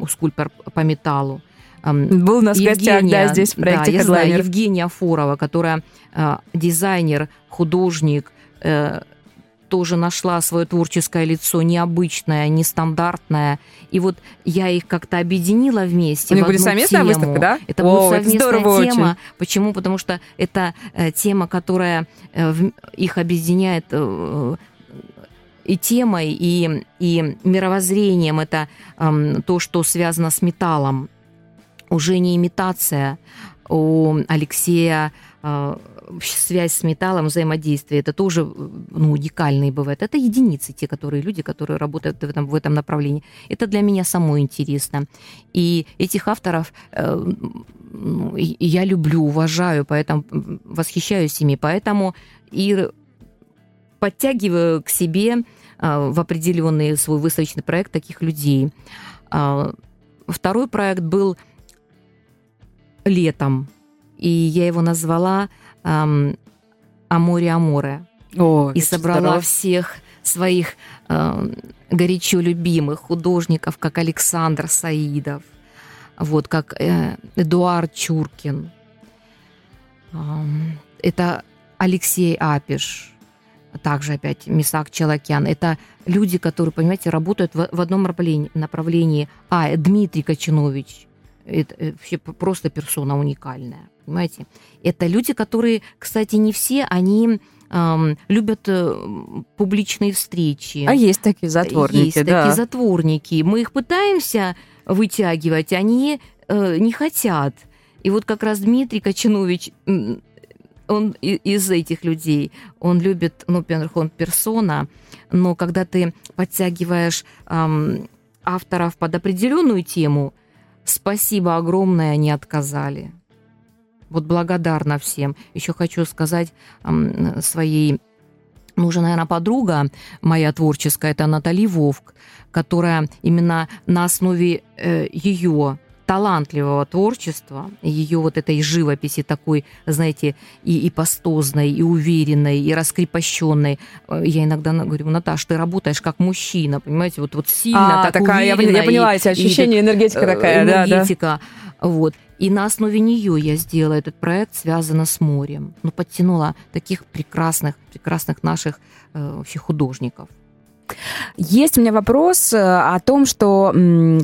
Speaker 3: скульптор по металлу.
Speaker 2: Был у нас Евгения, гостях, да, здесь в проекте да,
Speaker 3: я знаю, Евгения Фурова, которая э, дизайнер, художник, э, тоже нашла свое творческое лицо необычное, нестандартное. И вот я их как-то объединила вместе.
Speaker 2: У них были совместная тему. выставка, да?
Speaker 3: Это О, будет совместная это тема. Очень. Почему? Потому что это э, тема, которая э, их объединяет и темой, и, и мировоззрением. Это то, что связано с металлом уже не имитация у Алексея э, связь с металлом, взаимодействие, это тоже ну, уникальные бывают. Это единицы, те которые люди, которые работают в этом, в этом направлении. Это для меня самое интересно. И этих авторов э, я люблю, уважаю, поэтому восхищаюсь ими. Поэтому и подтягиваю к себе э, в определенный свой выставочный проект таких людей. Э, второй проект был летом. И я его назвала эм, «Аморе Аморе».
Speaker 2: О,
Speaker 3: и собрала здорово. всех своих э, горячо любимых художников, как Александр Саидов, вот, как э, Эдуард Чуркин. Э, это Алексей Апиш, также опять Мисак Челакян. Это люди, которые, понимаете, работают в, в одном направлении, направлении. А, Дмитрий Кочинович, это э, вообще просто персона уникальная, понимаете? Это люди, которые, кстати, не все, они эм, любят э, публичные встречи.
Speaker 2: А есть такие затворники,
Speaker 3: Есть да. такие затворники. Мы их пытаемся вытягивать, они э, не хотят. И вот как раз Дмитрий Кочанович, он из этих людей, он любит, ну, во-первых, он персона, но когда ты подтягиваешь эм, авторов под определенную тему, спасибо огромное, они отказали. Вот благодарна всем. Еще хочу сказать своей ну, уже, наверное, подруга моя творческая, это Натали Вовк, которая именно на основе э, ее талантливого творчества, ее вот этой живописи такой, знаете, и, и пастозной, и уверенной, и раскрепощенной. Э, я иногда говорю, Наташ, ты работаешь как мужчина, понимаете, вот, вот сильно,
Speaker 2: а,
Speaker 3: так
Speaker 2: такая,
Speaker 3: уверенно.
Speaker 2: Я, я поняла эти ощущения, и, энергетика
Speaker 3: э,
Speaker 2: такая,
Speaker 3: энергетика.
Speaker 2: да,
Speaker 3: да. Вот. И на основе нее я сделала этот проект, связанный с морем. Ну, подтянула таких прекрасных, прекрасных наших э, вообще художников.
Speaker 2: Есть у меня вопрос э, о том, что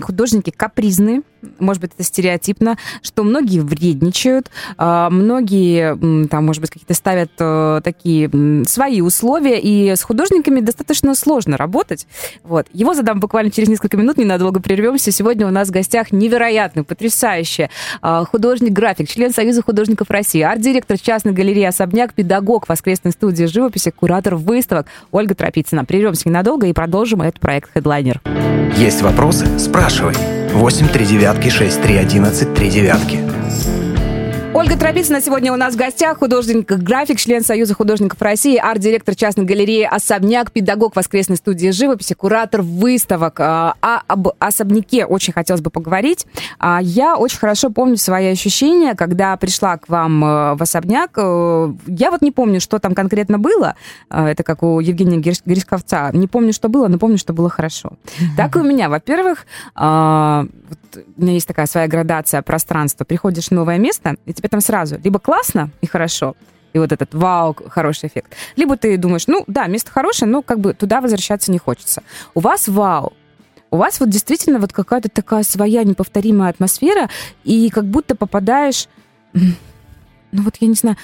Speaker 2: художники капризны, может быть, это стереотипно, что многие вредничают, а, многие, там, может быть, какие-то ставят э, такие свои условия, и с художниками достаточно сложно работать. Вот. Его задам буквально через несколько минут, ненадолго прервемся. Сегодня у нас в гостях невероятный, потрясающий а, художник-график, член Союза художников России, арт-директор частной галереи «Особняк», педагог воскресной студии живописи, куратор выставок Ольга Тропицына. Прервемся ненадолго и продолжим этот проект Headliner.
Speaker 1: Есть вопросы? Спрашивай. 8 3 девятки 6 3 11 3 девятки.
Speaker 2: Ольга Тропицына сегодня у нас в гостях, художник-график, член Союза художников России, арт-директор частной галереи «Особняк», педагог воскресной студии живописи, куратор выставок. А, а об особняке очень хотелось бы поговорить. А, я очень хорошо помню свои ощущения, когда пришла к вам э, в особняк. Э, я вот не помню, что там конкретно было. А, это как у Евгения Гришковца. Не помню, что было, но помню, что было хорошо. Так и у меня. Во-первых, у меня есть такая своя градация пространства. Приходишь в новое место, и тебе там сразу либо классно и хорошо, и вот этот вау, хороший эффект. Либо ты думаешь, ну да, место хорошее, но как бы туда возвращаться не хочется. У вас вау, у вас вот действительно вот какая-то такая своя неповторимая атмосфера, и как будто попадаешь, ну вот я не знаю,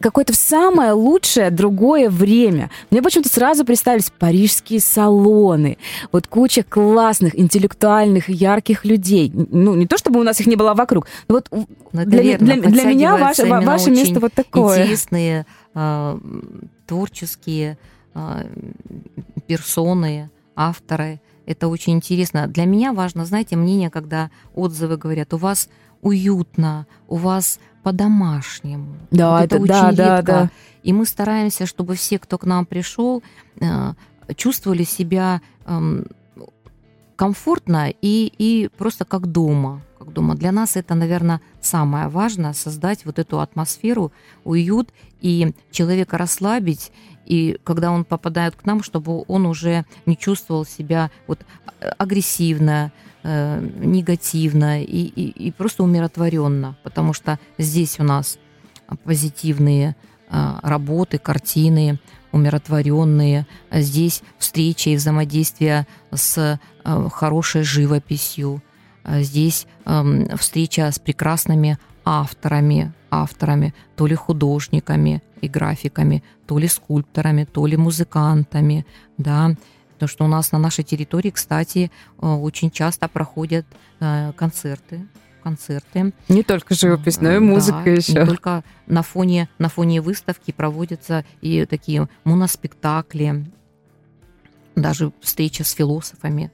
Speaker 2: какое-то самое лучшее другое время. Мне почему-то сразу представились парижские салоны, вот куча классных, интеллектуальных, ярких людей. Ну, не то чтобы у нас их не было вокруг, но вот
Speaker 3: но
Speaker 2: для,
Speaker 3: верно,
Speaker 2: для, для меня ваше, ваше место вот такое.
Speaker 3: Интересные, э, творческие э, персоны, авторы. Это очень интересно. Для меня важно, знаете, мнение, когда отзывы говорят, у вас уютно, у вас по-домашнему.
Speaker 2: Да, вот это, это очень да, редко. Да, да.
Speaker 3: И мы стараемся, чтобы все, кто к нам пришел, э, чувствовали себя эм, комфортно и, и просто как дома. Как дома. Для нас это, наверное, самое важное, создать вот эту атмосферу, уют и человека расслабить, и когда он попадает к нам, чтобы он уже не чувствовал себя вот э, агрессивно, э, негативно и, и, и просто умиротворенно, потому что здесь у нас позитивные э, работы, картины, умиротворенные. Здесь встреча и взаимодействие с э, хорошей живописью. Здесь э, встреча с прекрасными авторами, авторами, то ли художниками и графиками, то ли скульпторами, то ли музыкантами, да, Потому что у нас на нашей территории, кстати, э, очень часто проходят э, концерты, концерты.
Speaker 2: Не только живопись, но и музыка да, еще.
Speaker 3: Не только на фоне, на фоне выставки проводятся и такие моноспектакли, даже встреча с философами.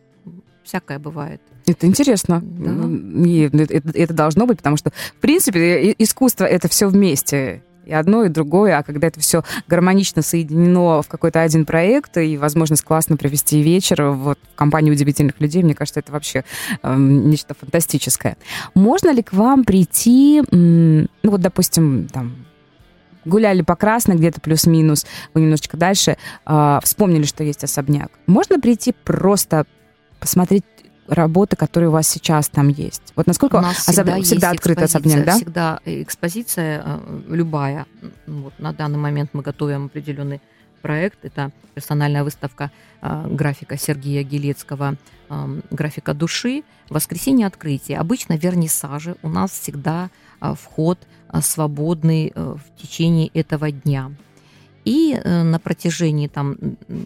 Speaker 3: Всякое бывает.
Speaker 2: Это интересно. Да. И это, это должно быть, потому что, в принципе, искусство это все вместе и одно, и другое, а когда это все гармонично соединено в какой-то один проект и возможность классно провести вечер вот, в компании удивительных людей, мне кажется, это вообще э, нечто фантастическое. Можно ли к вам прийти, ну вот, допустим, там, гуляли по Красной где-то плюс-минус, вы немножечко дальше, э, вспомнили, что есть особняк. Можно прийти просто посмотреть работы, которые у вас сейчас там есть? Вот насколько
Speaker 3: у нас всегда, особ...
Speaker 2: всегда открыт особняк, да?
Speaker 3: Всегда экспозиция э, любая. Вот на данный момент мы готовим определенный проект. Это персональная выставка э, графика Сергея Гелецкого, э, графика души. Воскресенье открытие. Обычно вернисажи у нас всегда вход свободный в течение этого дня. И на протяжении там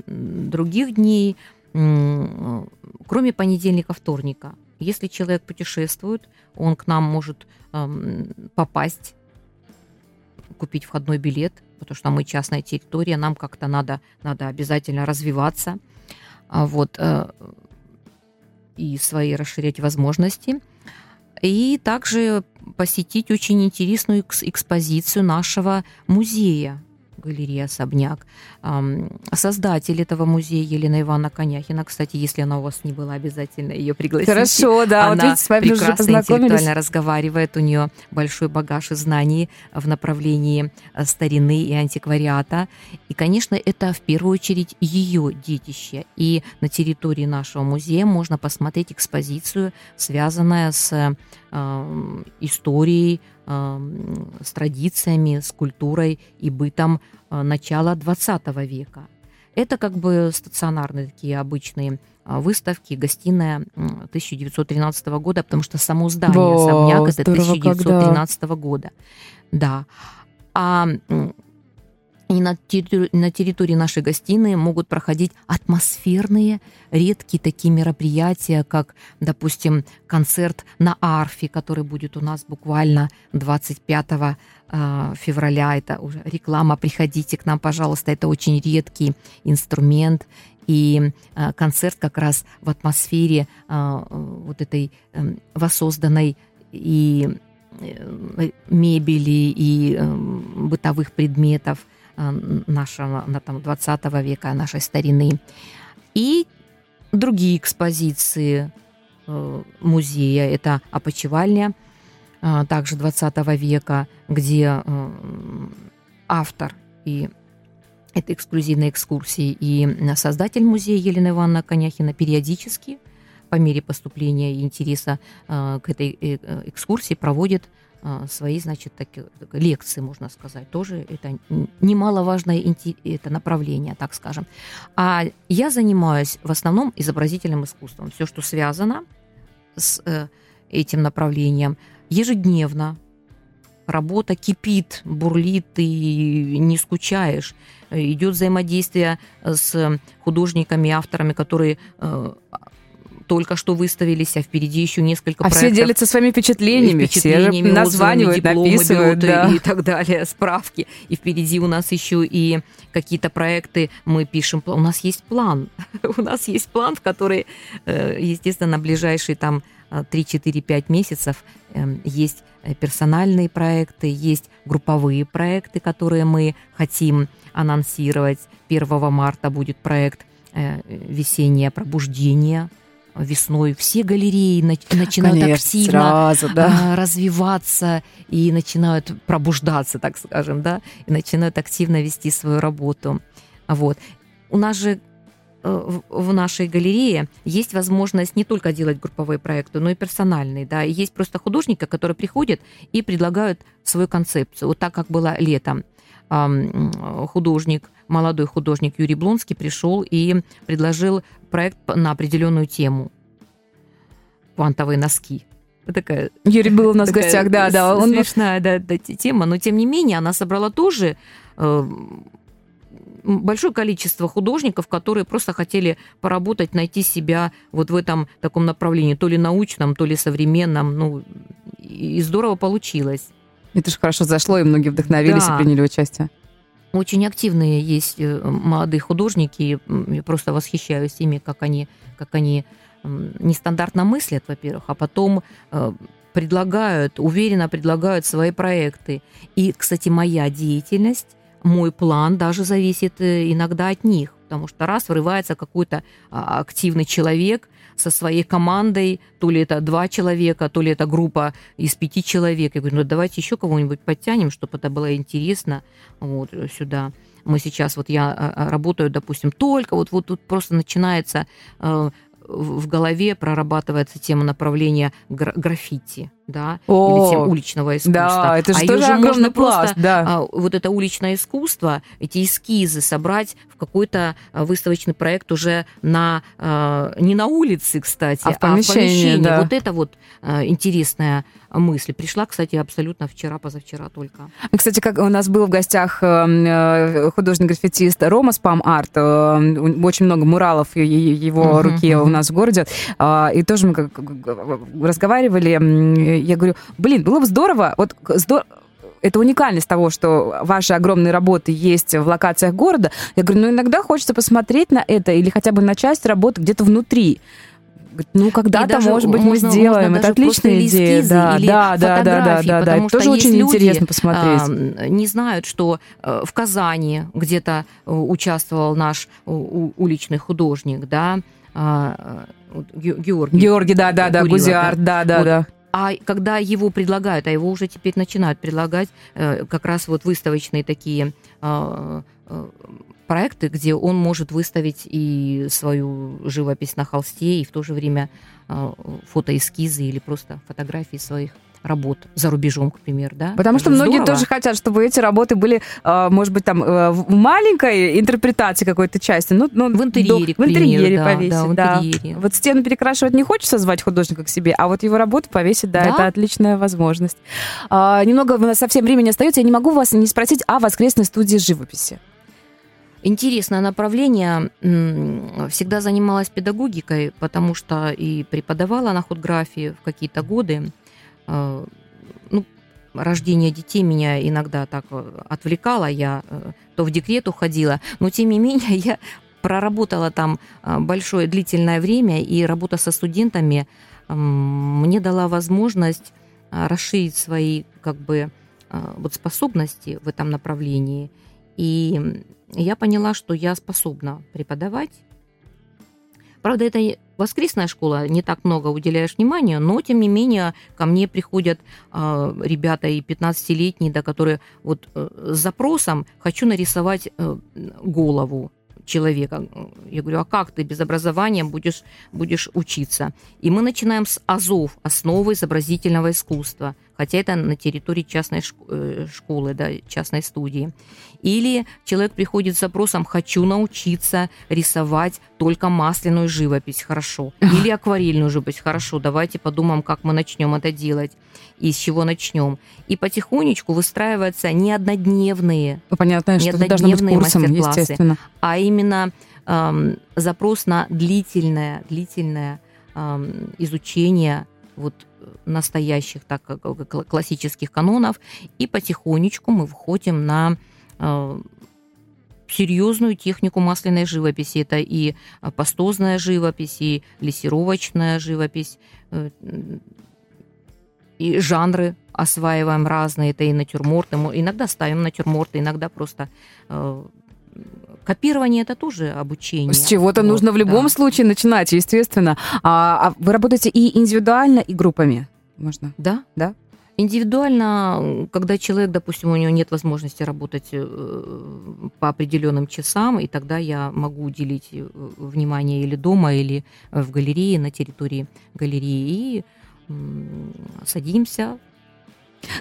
Speaker 3: других дней кроме понедельника, вторника. Если человек путешествует, он к нам может эм, попасть, купить входной билет, потому что мы частная территория, нам как-то надо, надо обязательно развиваться. А вот, э, и свои расширять возможности. И также посетить очень интересную экспозицию нашего музея галерея «Особняк». Создатель этого музея Елена Ивановна Коняхина, кстати, если она у вас не была, обязательно ее пригласите.
Speaker 2: Хорошо, да,
Speaker 3: она
Speaker 2: вот видите, с вами
Speaker 3: прекрасно
Speaker 2: уже
Speaker 3: интеллектуально разговаривает, у нее большой багаж и знаний в направлении э, старины и антиквариата. И, конечно, это в первую очередь ее детище. И на территории нашего музея можно посмотреть экспозицию, связанную с э, историей с традициями, с культурой и бытом э, начала XX века. Это как бы стационарные такие обычные а, выставки, гостиная 1913 года, потому что само здание Во, особняк это 1913 когда. года. Да. А и на на территории нашей гостиной могут проходить атмосферные, редкие такие мероприятия, как, допустим, концерт на арфе, который будет у нас буквально 25 э, февраля. Это уже реклама. Приходите к нам, пожалуйста. Это очень редкий инструмент. И э, концерт как раз в атмосфере э, вот этой воссозданной и мебели и бытовых предметов – нашего на, там, 20 века, нашей старины. И другие экспозиции э, музея. Это опочивальня, э, также 20 века, где автор и этой эксклюзивной экскурсии и создатель музея Елена Ивановна Коняхина периодически по мере поступления и интереса к этой экскурсии проводит свои, значит, такие, лекции, можно сказать. Тоже это немаловажное это направление, так скажем. А я занимаюсь в основном изобразительным искусством. Все, что связано с э, этим направлением, ежедневно работа кипит, бурлит, и не скучаешь. Идет взаимодействие с художниками, авторами, которые э, только что выставились, а впереди еще несколько
Speaker 2: а
Speaker 3: проектов.
Speaker 2: все делятся своими впечатлениями, впечатлениями все названивают, дипломы написывают, берут
Speaker 3: да. и, и так далее, справки. И впереди у нас еще и какие-то проекты мы пишем. У нас есть план. у нас есть план, в который, э, естественно, на ближайшие там 3-4-5 э, месяцев эм, есть персональные проекты, есть групповые проекты, которые мы хотим анонсировать. 1 марта будет проект э, «Весеннее пробуждение», весной все галереи начинают Конечно, активно сразу, да. А, развиваться и начинают пробуждаться, так скажем, да, и начинают активно вести свою работу. Вот. У нас же э, в нашей галерее есть возможность не только делать групповые проекты, но и персональные. Да. И есть просто художники, которые приходят и предлагают свою концепцию. Вот так, как было летом. Художник, молодой художник Юрий Блонский пришел и предложил проект на определенную тему. Квантовые носки.
Speaker 2: Такая, Юрий был у нас в гостях, да, да.
Speaker 3: Он... Смешная да, да, тема, но тем не менее она собрала тоже э, большое количество художников, которые просто хотели поработать, найти себя вот в этом таком направлении, то ли научном, то ли современном. Ну, и здорово получилось.
Speaker 2: Это же хорошо зашло, и многие вдохновились да. и приняли участие.
Speaker 3: Очень активные есть э, молодые художники, я просто восхищаюсь ими, как они, как они нестандартно мыслят, во-первых, а потом э, предлагают, уверенно предлагают свои проекты. И, кстати, моя деятельность, мой план даже зависит э, иногда от них, потому что раз врывается какой-то а, активный человек – со своей командой, то ли это два человека, то ли это группа из пяти человек. Я говорю, ну давайте еще кого-нибудь подтянем, чтобы это было интересно вот сюда. Мы сейчас, вот я а, а, работаю, допустим, только вот, вот тут просто начинается э, в голове прорабатывается тема направления граффити да, О, или тем уличного искусства.
Speaker 2: Да, это же
Speaker 3: а
Speaker 2: тоже
Speaker 3: же можно
Speaker 2: пласт,
Speaker 3: просто да. А, вот это уличное искусство, эти эскизы собрать в какой-то а, выставочный проект уже на а, не на улице, кстати,
Speaker 2: а в помещении. А в помещении. Да.
Speaker 3: Вот это вот интересная мысль. Пришла, кстати, абсолютно вчера, позавчера только.
Speaker 2: Кстати, как у нас был в гостях э, художник-граффитист Рома Спам Арт, э, очень много муралов его uh-huh, руки uh-huh. у нас в городе, и тоже мы разговаривали, я говорю, блин, было бы здорово, вот здорово, это уникальность того, что ваши огромные работы есть в локациях города. Я говорю, ну иногда хочется посмотреть на это или хотя бы на часть работы где-то внутри Ну, когда-то, может быть,
Speaker 3: можно-
Speaker 2: мы сделаем. Это отличная идея.
Speaker 3: эскизы,
Speaker 2: Да,
Speaker 3: или
Speaker 2: да, да, да, да, да, да. Это тоже очень
Speaker 3: люди,
Speaker 2: интересно посмотреть.
Speaker 3: а, не знают, что э, в Казани где-то э, участвовал наш у- уличный художник, да, а, э, Георгий.
Speaker 2: Георгий, да, да, да, Гузиар, да, да,
Speaker 3: Вот.
Speaker 2: да.
Speaker 3: А когда его предлагают, а его уже теперь начинают предлагать э, как раз вот выставочные такие э, э, проекты, где он может выставить и свою живопись на холсте, и в то же время э, фотоэскизы или просто фотографии своих работ за рубежом, к примеру, да?
Speaker 2: Потому
Speaker 3: Это
Speaker 2: что многие
Speaker 3: здорово.
Speaker 2: тоже хотят, чтобы эти работы были, э, может быть, там э, в маленькой интерпретации какой-то части. Ну, ну,
Speaker 3: В интерьере,
Speaker 2: до-
Speaker 3: к
Speaker 2: в интерьере
Speaker 3: да,
Speaker 2: повесить,
Speaker 3: да, в
Speaker 2: да.
Speaker 3: интерьере.
Speaker 2: Вот стену перекрашивать не хочется звать художника к себе, а вот его работу повесить, да,
Speaker 3: Да.
Speaker 2: это отличная возможность. А, немного у нас совсем времени остается. Я не могу вас не спросить о воскресной студии живописи.
Speaker 3: Интересное направление. Всегда занималась педагогикой, потому что и преподавала на худграфии в какие-то годы. Э, Ну, рождение детей меня иногда так э, отвлекало. Я э, то в декрет уходила. Но, тем не менее, я проработала там большое длительное время, и работа со студентами мне дала возможность расширить свои как бы вот способности в этом направлении. И я поняла, что я способна преподавать. Правда, это воскресная школа, не так много уделяешь внимания, но тем не менее ко мне приходят э, ребята и 15-летние, да, которые вот э, с запросом «хочу нарисовать э, голову человека». Я говорю, а как ты без образования будешь, будешь учиться? И мы начинаем с АЗОВ, основы изобразительного искусства, хотя это на территории частной э, школы, да, частной студии. Или человек приходит с запросом «хочу научиться рисовать только масляную живопись, хорошо». Или акварельную живопись, хорошо, давайте подумаем, как мы начнем это делать и с чего начнем. И потихонечку выстраиваются не однодневные,
Speaker 2: Ну, Понятно, быть
Speaker 3: однодневные мастер-классы. а именно эм, запрос на длительное, длительное эм, изучение вот настоящих так как кл- классических канонов, и потихонечку мы выходим на э, серьезную технику масляной живописи. Это и э, пастозная живопись, и лессировочная живопись, э, и жанры осваиваем разные. Это и натюрморты. Иногда ставим натюрморты, иногда просто копирование это тоже обучение.
Speaker 2: С чего-то
Speaker 3: Вот,
Speaker 2: нужно в любом
Speaker 3: да.
Speaker 2: случае начинать, естественно. А, а вы работаете и индивидуально, и группами? Можно?
Speaker 3: Да.
Speaker 2: Да?
Speaker 3: Индивидуально, когда человек, допустим, у него нет возможности работать э, по определенным часам, и тогда я могу уделить э, внимание или дома, или э, в галерее, на территории галереи, и садимся.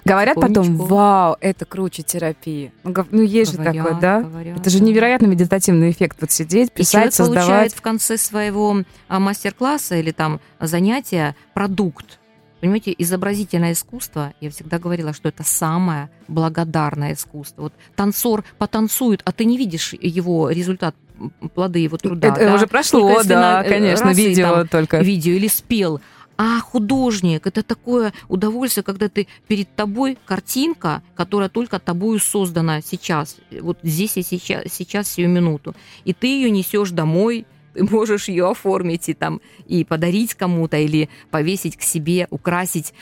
Speaker 2: Говорят потом, вау, это круче терапии. Ну, ну, есть же
Speaker 3: говорят,
Speaker 2: такое, да?
Speaker 3: говорят,
Speaker 2: Это же невероятно медитативный эффект. Вот сидеть,
Speaker 3: И
Speaker 2: писать, создавать.
Speaker 3: получает в конце своего а, мастер-класса или там занятия продукт. Понимаете, изобразительное искусство, я всегда говорила, что это самое благодарное искусство. Вот танцор потанцует, а ты не видишь его результат, плоды его труда.
Speaker 2: это
Speaker 3: да?
Speaker 2: уже прошло,
Speaker 3: Только
Speaker 2: да,
Speaker 3: на- э,
Speaker 2: конечно,
Speaker 3: раз и
Speaker 2: видео
Speaker 3: там
Speaker 2: только.
Speaker 3: видео или спел. А художник это такое удовольствие, когда ты перед тобой картинка, которая только тобою создана сейчас, вот здесь и сейчас, сейчас сию минуту, и ты ее несешь домой, ты можешь ее оформить и там и подарить кому-то или повесить к себе, украсить.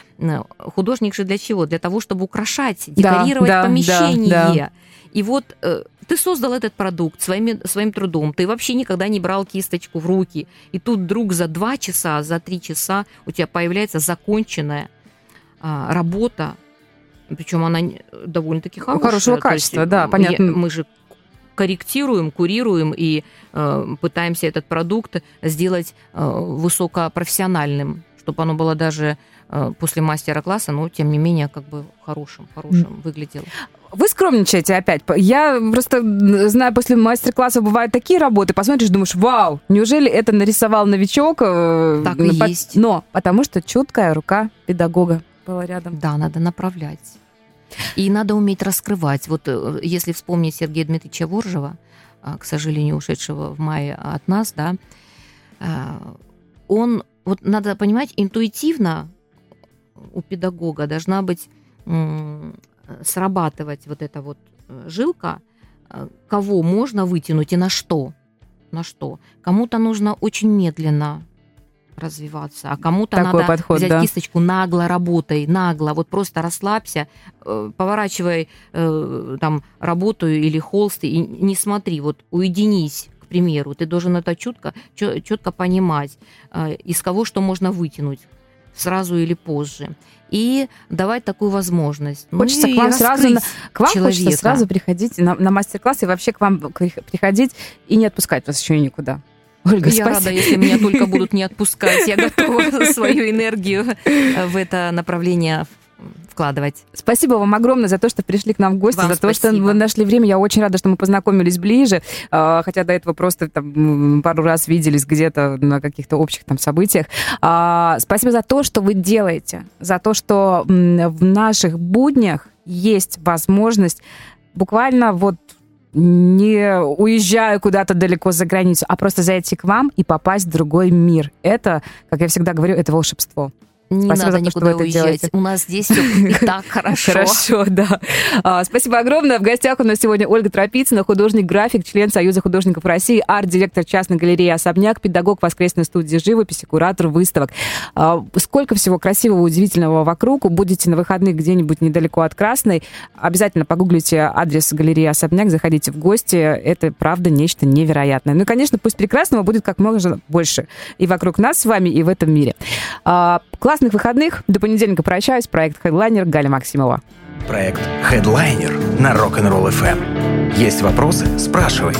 Speaker 3: Художник же для чего? Для того, чтобы украшать,
Speaker 2: Да,
Speaker 3: декорировать
Speaker 2: да, да,
Speaker 3: помещение.
Speaker 2: да.
Speaker 3: И вот э, ты создал этот продукт своими, своим трудом, ты вообще никогда не брал кисточку в руки, и тут вдруг за два часа, за три часа у тебя появляется законченная а, работа, причем она довольно-таки хорошая.
Speaker 2: Хорошего
Speaker 3: То есть,
Speaker 2: качества, да,
Speaker 3: я-
Speaker 2: понятно.
Speaker 3: мы же корректируем, курируем и э, пытаемся этот продукт сделать э, высокопрофессиональным, чтобы оно было даже после мастера-класса, но тем не менее как бы хорошим, хорошим выглядело.
Speaker 2: Вы скромничаете опять. Я просто знаю, после мастер-класса бывают такие работы, посмотришь, думаешь, вау, неужели это нарисовал новичок? э,
Speaker 3: Так и
Speaker 2: по-
Speaker 3: есть.
Speaker 2: Но потому что чуткая рука педагога была рядом.
Speaker 3: Да, надо направлять. И надо уметь раскрывать. Вот э, если вспомнить Сергея Дмитриевича Воржева, а, к сожалению, ушедшего в мае от нас, да, а, он, вот надо понимать, интуитивно у педагога должна быть срабатывать вот эта вот э, жилка, э, кого можно вытянуть и на что. На что. Кому-то нужно очень медленно, развиваться, а кому-то надо
Speaker 2: подход,
Speaker 3: взять
Speaker 2: да.
Speaker 3: кисточку нагло работай, нагло, вот просто расслабься, э, поворачивай там работу или холст и не смотри, вот уединись к примеру, ты должен это четко, четко понимать, из кого что можно вытянуть сразу или позже. И давать такую возможность.
Speaker 2: Хочется
Speaker 3: ну,
Speaker 2: к вам сразу, на- к вам
Speaker 3: человека.
Speaker 2: хочется сразу приходить на, на мастер-класс и вообще к вам приходить и не отпускать вас еще никуда. Ольга,
Speaker 3: Я
Speaker 2: спасибо.
Speaker 3: рада, если меня только будут не отпускать. Я готова свою энергию э, в это направление вкладывать.
Speaker 2: Спасибо вам огромное за то, что пришли к нам в гости,
Speaker 3: Вам
Speaker 2: за то, что вы нашли время. Я очень рада, что мы познакомились ближе, а, хотя до этого просто там, пару раз виделись где-то на каких-то общих там событиях. А, Спасибо за то, что вы делаете, за то, что в наших буднях есть возможность буквально вот не уезжая куда-то далеко за границу, а просто зайти к вам и попасть в другой мир. Это, как я всегда говорю, это волшебство.
Speaker 3: Не
Speaker 2: Спасибо
Speaker 3: надо
Speaker 2: за то, что вы это
Speaker 3: уезжать.
Speaker 2: делаете.
Speaker 3: У нас здесь все и так хорошо.
Speaker 2: Хорошо, да. А, спасибо огромное. В гостях у нас сегодня Ольга Тропицына, художник-график, член Союза художников России, арт-директор частной галереи «Особняк», педагог воскресной студии живописи, куратор выставок. А, сколько всего красивого, удивительного вокруг. Будете на выходных где-нибудь недалеко от Красной. Обязательно погуглите адрес галереи «Особняк», заходите в гости. Это, правда, нечто невероятное. Ну и, конечно, пусть прекрасного будет как можно больше и вокруг нас с вами, и в этом мире. А, классных выходных. До понедельника прощаюсь. Проект «Хедлайнер» Галя Максимова.
Speaker 1: Проект Headliner на Rock'n'Roll FM. Есть вопросы? Спрашивай.